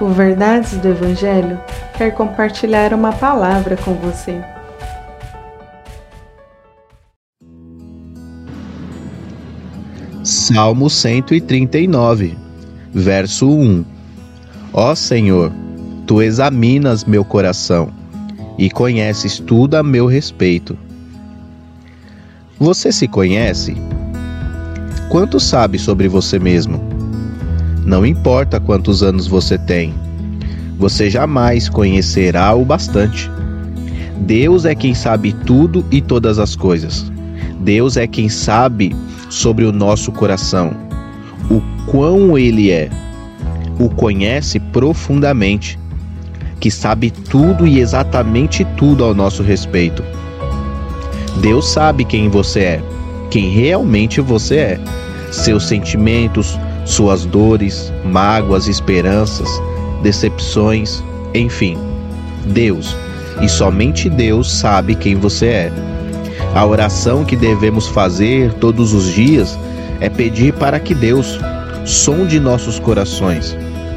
O Verdades do Evangelho quer compartilhar uma palavra com você. Salmo 139, verso 1 Ó Senhor, tu examinas meu coração e conheces tudo a meu respeito. Você se conhece? Quanto sabe sobre você mesmo? Não importa quantos anos você tem, você jamais conhecerá o bastante. Deus é quem sabe tudo e todas as coisas. Deus é quem sabe sobre o nosso coração, o quão ele é, o conhece profundamente, que sabe tudo e exatamente tudo ao nosso respeito. Deus sabe quem você é, quem realmente você é, seus sentimentos, suas dores, mágoas, esperanças, decepções, enfim. Deus, e somente Deus sabe quem você é. A oração que devemos fazer todos os dias é pedir para que Deus sonde nossos corações,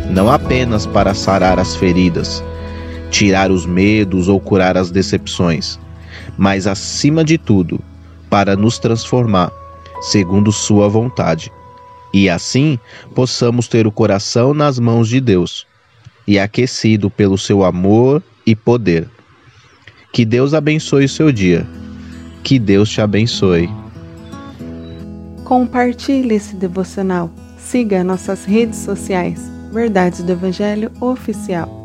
não apenas para sarar as feridas, tirar os medos ou curar as decepções, mas acima de tudo, para nos transformar segundo Sua vontade e assim possamos ter o coração nas mãos de Deus e aquecido pelo seu amor e poder. Que Deus abençoe o seu dia. Que Deus te abençoe. Compartilhe esse devocional. Siga nossas redes sociais. Verdades do Evangelho Oficial.